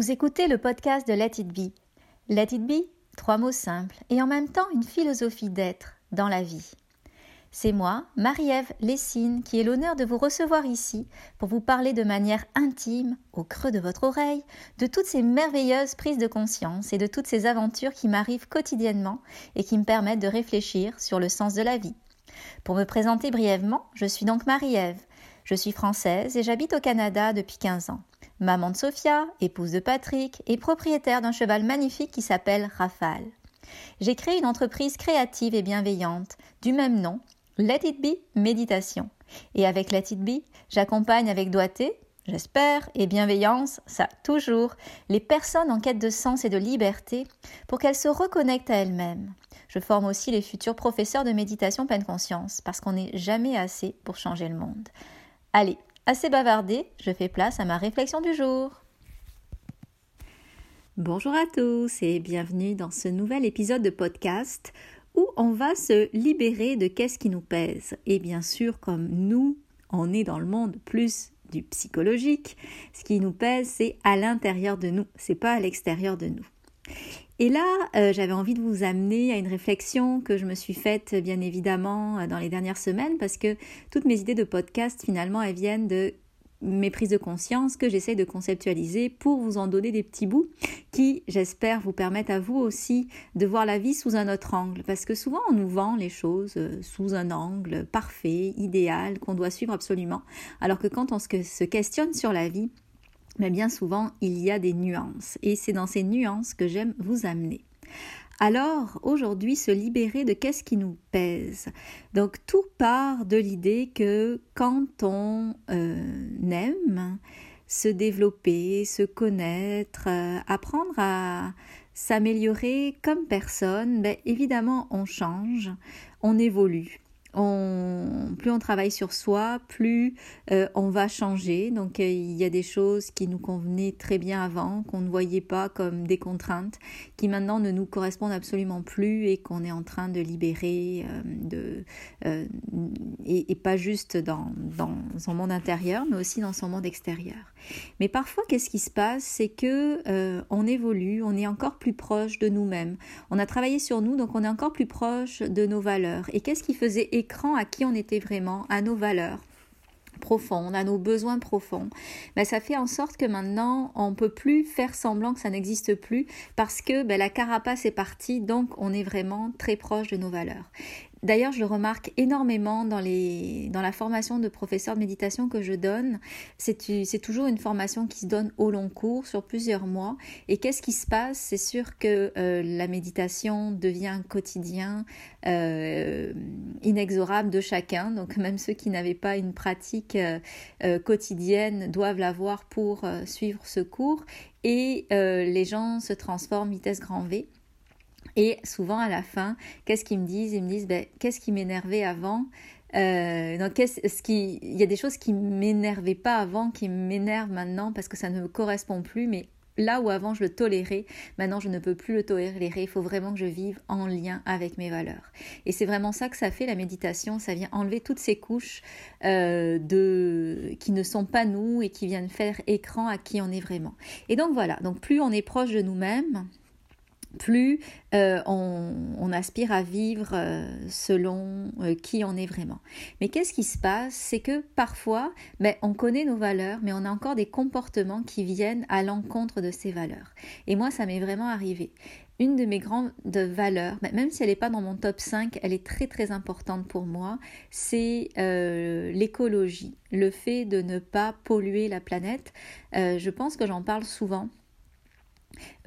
Vous écoutez le podcast de Let It Be. Let It Be, trois mots simples et en même temps une philosophie d'être dans la vie. C'est moi, Marie-Ève Lessine, qui ai l'honneur de vous recevoir ici pour vous parler de manière intime, au creux de votre oreille, de toutes ces merveilleuses prises de conscience et de toutes ces aventures qui m'arrivent quotidiennement et qui me permettent de réfléchir sur le sens de la vie. Pour me présenter brièvement, je suis donc Marie-Ève. Je suis française et j'habite au Canada depuis 15 ans maman de Sophia, épouse de Patrick et propriétaire d'un cheval magnifique qui s'appelle Rafale. J'ai créé une entreprise créative et bienveillante du même nom, Let It Be Méditation. Et avec Let It Be, j'accompagne avec doigté, j'espère, et bienveillance, ça toujours, les personnes en quête de sens et de liberté pour qu'elles se reconnectent à elles-mêmes. Je forme aussi les futurs professeurs de méditation pleine conscience parce qu'on n'est jamais assez pour changer le monde. Allez, Assez bavardé, je fais place à ma réflexion du jour. Bonjour à tous et bienvenue dans ce nouvel épisode de podcast où on va se libérer de qu'est-ce qui nous pèse. Et bien sûr, comme nous, on est dans le monde plus du psychologique, ce qui nous pèse, c'est à l'intérieur de nous, c'est pas à l'extérieur de nous. Et là, euh, j'avais envie de vous amener à une réflexion que je me suis faite bien évidemment euh, dans les dernières semaines parce que toutes mes idées de podcast finalement elles viennent de mes prises de conscience que j'essaie de conceptualiser pour vous en donner des petits bouts qui, j'espère, vous permettent à vous aussi de voir la vie sous un autre angle. Parce que souvent, on nous vend les choses euh, sous un angle parfait, idéal, qu'on doit suivre absolument. Alors que quand on se questionne sur la vie, mais bien souvent il y a des nuances et c'est dans ces nuances que j'aime vous amener. Alors aujourd'hui se libérer de qu'est-ce qui nous pèse? Donc tout part de l'idée que quand on euh, aime se développer, se connaître, euh, apprendre à s'améliorer comme personne, ben, évidemment on change, on évolue plus on travaille sur soi, plus euh, on va changer. Donc euh, il y a des choses qui nous convenaient très bien avant, qu'on ne voyait pas comme des contraintes, qui maintenant ne nous correspondent absolument plus et qu'on est en train de libérer, euh, de, et, pas juste dans, dans son monde intérieur, mais aussi dans son monde extérieur. Mais parfois, qu'est-ce qui se passe? C'est que on évolue, on est encore plus proche de nous-mêmes. On a travaillé sur nous, donc on est encore plus proche de nos valeurs. Et qu'est-ce qui faisait à qui on était vraiment, à nos valeurs profondes, à nos besoins profonds, ben, ça fait en sorte que maintenant on peut plus faire semblant que ça n'existe plus parce que ben, la carapace est partie, donc on est vraiment très proche de nos valeurs. D'ailleurs, je le remarque énormément dans, les, dans la formation de professeur de méditation que je donne. C'est toujours une formation qui se donne au long cours, sur plusieurs mois. Et qu'est-ce qui se passe? C'est sûr que euh, la méditation devient quotidien euh, inexorable de chacun. Donc même ceux qui n'avaient pas une pratique euh, quotidienne doivent l'avoir pour suivre ce cours. Et les gens se transforment vitesse grand V. Et souvent à la fin, qu'est-ce qu'ils me disent? Ils me disent ben, qu'est-ce qui m'énervait avant? Euh, donc, ce qui, il y a des choses qui m'énervaient pas avant, qui m'énervent maintenant parce que ça ne me correspond plus, mais là où avant je le tolérais, maintenant je ne peux plus le tolérer. Il faut vraiment que je vive en lien avec mes valeurs. Et c'est vraiment ça que ça fait la méditation. Ça vient enlever toutes ces couches euh, de qui ne sont pas nous et qui viennent faire écran à qui on est vraiment. Et donc voilà. Donc plus on est proche de nous-mêmes, plus euh, on, aspire à vivre euh, selon euh, qui on est vraiment. Mais qu'est-ce qui se passe? C'est que parfois, ben, on connaît nos valeurs, mais on a encore des comportements qui viennent à l'encontre de ces valeurs. Et moi, ça m'est vraiment arrivé. Une de mes grandes valeurs, ben, même si elle n'est pas dans mon top 5, elle est très très importante pour moi, c'est l'écologie, le fait de ne pas polluer la planète. je pense que j'en parle souvent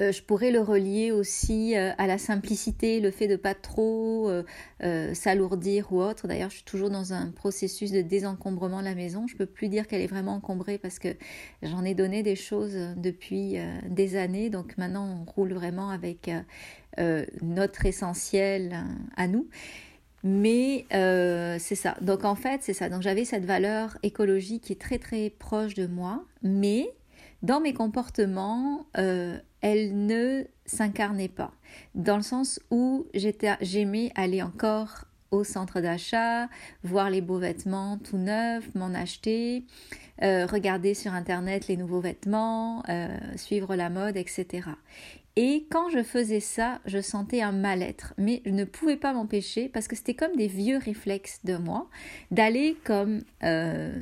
euh, je pourrais le relier aussi euh, à la simplicité, le fait de pas trop euh, s'alourdir ou autre. D'ailleurs, je suis toujours dans un processus de désencombrement de la maison. Je peux plus dire qu'elle est vraiment encombrée parce que j'en ai donné des choses depuis des années. Donc maintenant, on roule vraiment avec notre essentiel à nous. Mais c'est ça. Donc en fait, c'est ça. Donc j'avais cette valeur écologique qui est très très proche de moi, mais dans mes comportements, euh, elle ne s'incarnait pas, dans le sens où j'aimais aller encore au centre d'achat, voir les beaux vêtements tout neufs, m'en acheter, euh, regarder sur Internet les nouveaux vêtements, euh, suivre la mode, etc. Et quand je faisais ça, je sentais un mal-être, mais je ne pouvais pas m'empêcher parce que c'était comme des vieux réflexes de moi d'aller comme euh,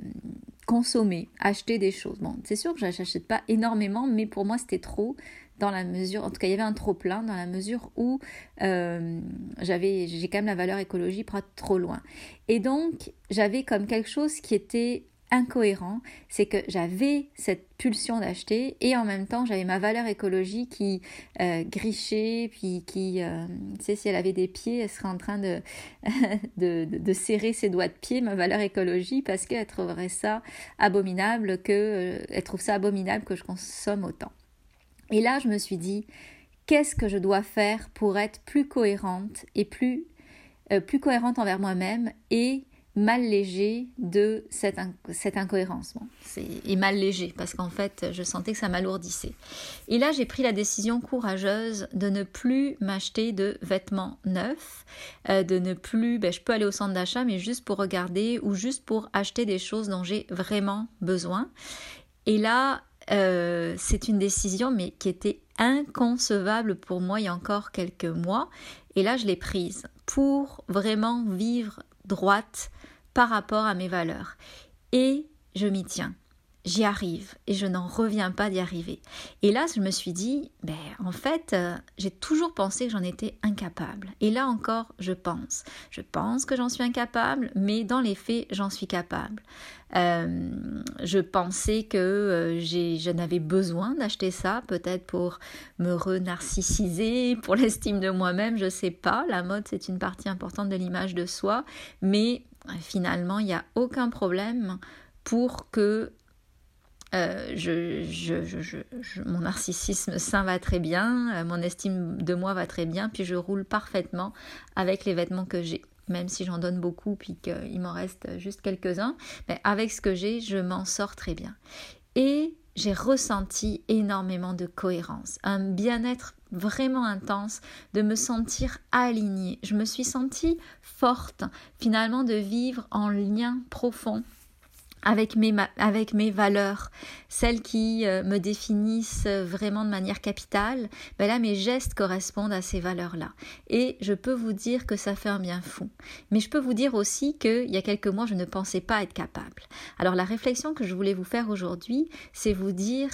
consommer, acheter des choses. Bon, c'est sûr que je n'achète pas énormément, mais pour moi c'était trop dans la mesure, en tout cas il y avait un trop plein dans la mesure où euh, j'avais, j'ai quand même la valeur écologie pas trop loin. Et donc j'avais comme quelque chose qui était incohérent, c'est que j'avais cette pulsion d'acheter et en même temps j'avais ma valeur écologie qui euh, grichait, puis qui, euh, tu sais, si elle avait des pieds, elle serait en train de, de, de, serrer ses doigts de pied, ma valeur écologie, parce qu'elle trouverait ça abominable, que, elle trouve ça abominable que je consomme autant. Et là, je me suis dit, qu'est-ce que je dois faire pour être plus cohérente et plus, plus cohérente envers moi-même et mal léger de cette, cette incohérence? Et mal léger, parce qu'en fait, je sentais que ça m'alourdissait. Et là, j'ai pris la décision courageuse de ne plus m'acheter de vêtements neufs, euh, de ne plus, ben, je peux aller au centre d'achat, mais juste pour regarder ou juste pour acheter des choses dont j'ai vraiment besoin. Et là, euh, c'est une décision, mais qui était inconcevable pour moi il y a encore quelques mois. Et là, je l'ai prise pour vraiment vivre droite par rapport à mes valeurs. Et je m'y tiens. J'y arrive et je n'en reviens pas d'y arriver. Et là, je me suis dit, ben, en fait, euh, j'ai toujours pensé que j'en étais incapable. Et là encore, je pense. Je pense que j'en suis incapable, mais dans les faits, j'en suis capable. Euh, je pensais que euh, je n'avais besoin d'acheter ça, peut-être pour me renarcissiser, pour l'estime de moi-même, je sais pas. La mode, c'est une partie importante de l'image de soi, mais finalement, il n'y a aucun problème pour que euh, mon narcissisme sain va très bien, euh, mon estime de moi va très bien, puis je roule parfaitement avec les vêtements que j'ai. Même si j'en donne beaucoup, puis qu'il m'en reste juste quelques-uns, mais avec ce que j'ai, je m'en sors très bien. Et j'ai ressenti énormément de cohérence, un bien-être vraiment intense, de me sentir alignée. Je me suis sentie forte, finalement, de vivre en lien profond avec mes, valeurs, celles qui euh, me définissent vraiment de manière capitale, ben là mes gestes correspondent à ces valeurs-là. Et je peux vous dire que ça fait un bien fou. Mais je peux vous dire aussi qu'il y a quelques mois, je ne pensais pas être capable. Alors la réflexion que je voulais vous faire aujourd'hui, c'est vous dire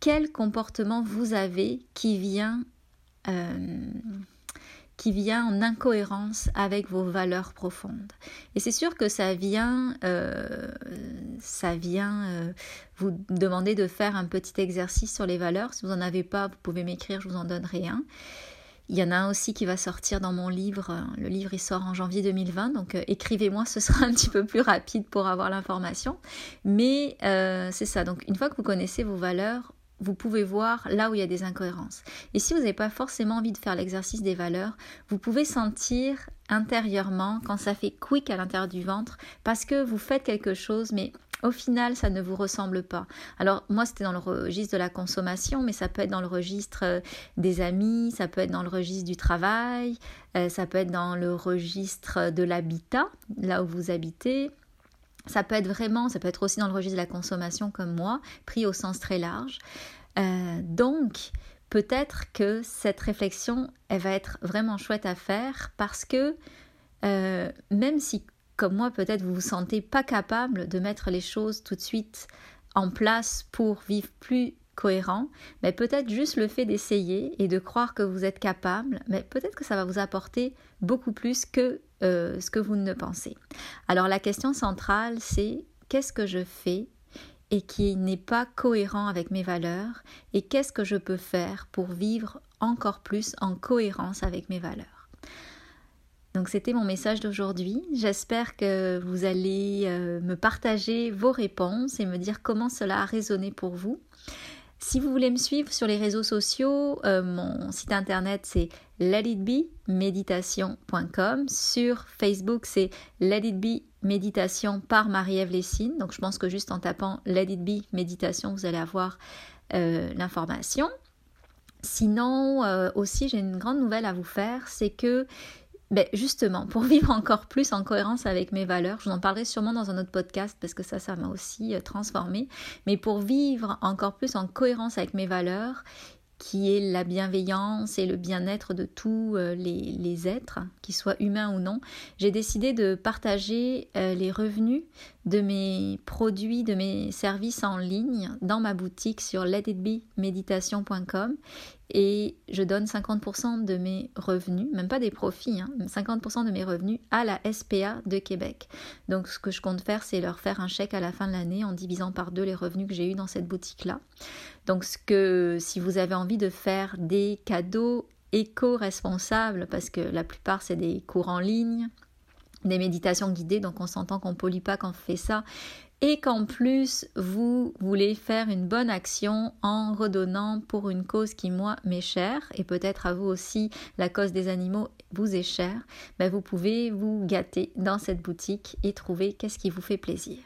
quel comportement vous avez qui vient... Euh, qui vient en incohérence avec vos valeurs profondes. Et c'est sûr que ça vient, euh, ça vient euh, vous demander de faire un petit exercice sur les valeurs. Si vous n'en avez pas, vous pouvez m'écrire, je vous en donnerai un. Il y en a un aussi qui va sortir dans mon livre. Le livre, il sort en janvier 2020, donc euh, écrivez-moi, ce sera un petit peu plus rapide pour avoir l'information. Mais c'est ça, donc une fois que vous connaissez vos valeurs, vous pouvez voir là où il y a des incohérences. Et si vous n'avez pas forcément envie de faire l'exercice des valeurs, vous pouvez sentir intérieurement quand ça fait quick à l'intérieur du ventre parce que vous faites quelque chose mais au final, ça ne vous ressemble pas. Alors moi, c'était dans le registre de la consommation, mais ça peut être dans le registre euh, des amis, ça peut être dans le registre du travail, euh, ça peut être dans le registre de l'habitat, là où vous habitez, ça peut être vraiment, ça peut être aussi dans le registre de la consommation comme moi, pris au sens très large. Euh, donc, peut-être que cette réflexion, elle va être vraiment chouette à faire parce que euh, même si, comme moi, peut-être vous vous sentez pas capable de mettre les choses tout de suite en place pour vivre plus cohérent, mais peut-être juste le fait d'essayer et de croire que vous êtes capable, mais peut-être que ça va vous apporter beaucoup plus que euh, ce que vous ne pensez. Alors la question centrale, c'est qu'est-ce que je fais et qui n'est pas cohérent avec mes valeurs et qu'est-ce que je peux faire pour vivre encore plus en cohérence avec mes valeurs. Donc c'était mon message d'aujourd'hui. J'espère que vous allez euh, me partager vos réponses et me dire comment cela a résonné pour vous. Si vous voulez me suivre sur les réseaux sociaux, euh, mon site internet c'est letitbemeditation.com. Sur Facebook c'est letitbe par Marie-Ève Lessine. Donc je pense que juste en tapant letitbe méditation, vous allez avoir euh, l'information. Sinon, euh, aussi, j'ai une grande nouvelle à vous faire, c'est que ben justement, pour vivre encore plus en cohérence avec mes valeurs, je vous en parlerai sûrement dans un autre podcast parce que ça, ça m'a aussi euh, transformé, mais pour vivre encore plus en cohérence avec mes valeurs, qui est la bienveillance et le bien-être de tous euh, les, êtres, qu'ils soient humains ou non, j'ai décidé de partager euh, les revenus de mes produits, de mes services en ligne dans ma boutique sur letitbemeditation.com et je donne 50% de mes revenus, même pas des profits, 50% hein, de mes revenus à la SPA de Québec. Donc ce que je compte faire, c'est leur faire un chèque à la fin de l'année en divisant par deux les revenus que j'ai eus dans cette boutique-là. Donc ce que si vous avez envie de faire des cadeaux éco-responsables, parce que la plupart c'est des cours en ligne, des méditations guidées, donc on s'entend qu'on ne pollue pas quand on fait ça, et qu'en plus vous voulez faire une bonne action en redonnant pour une cause qui moi m'est chère et peut-être à vous aussi la cause des animaux vous est chère, ben vous pouvez vous gâter dans cette boutique et trouver qu'est-ce qui vous fait plaisir.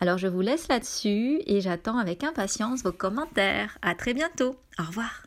Alors je vous laisse là-dessus et j'attends avec impatience vos commentaires. À très bientôt. Au revoir.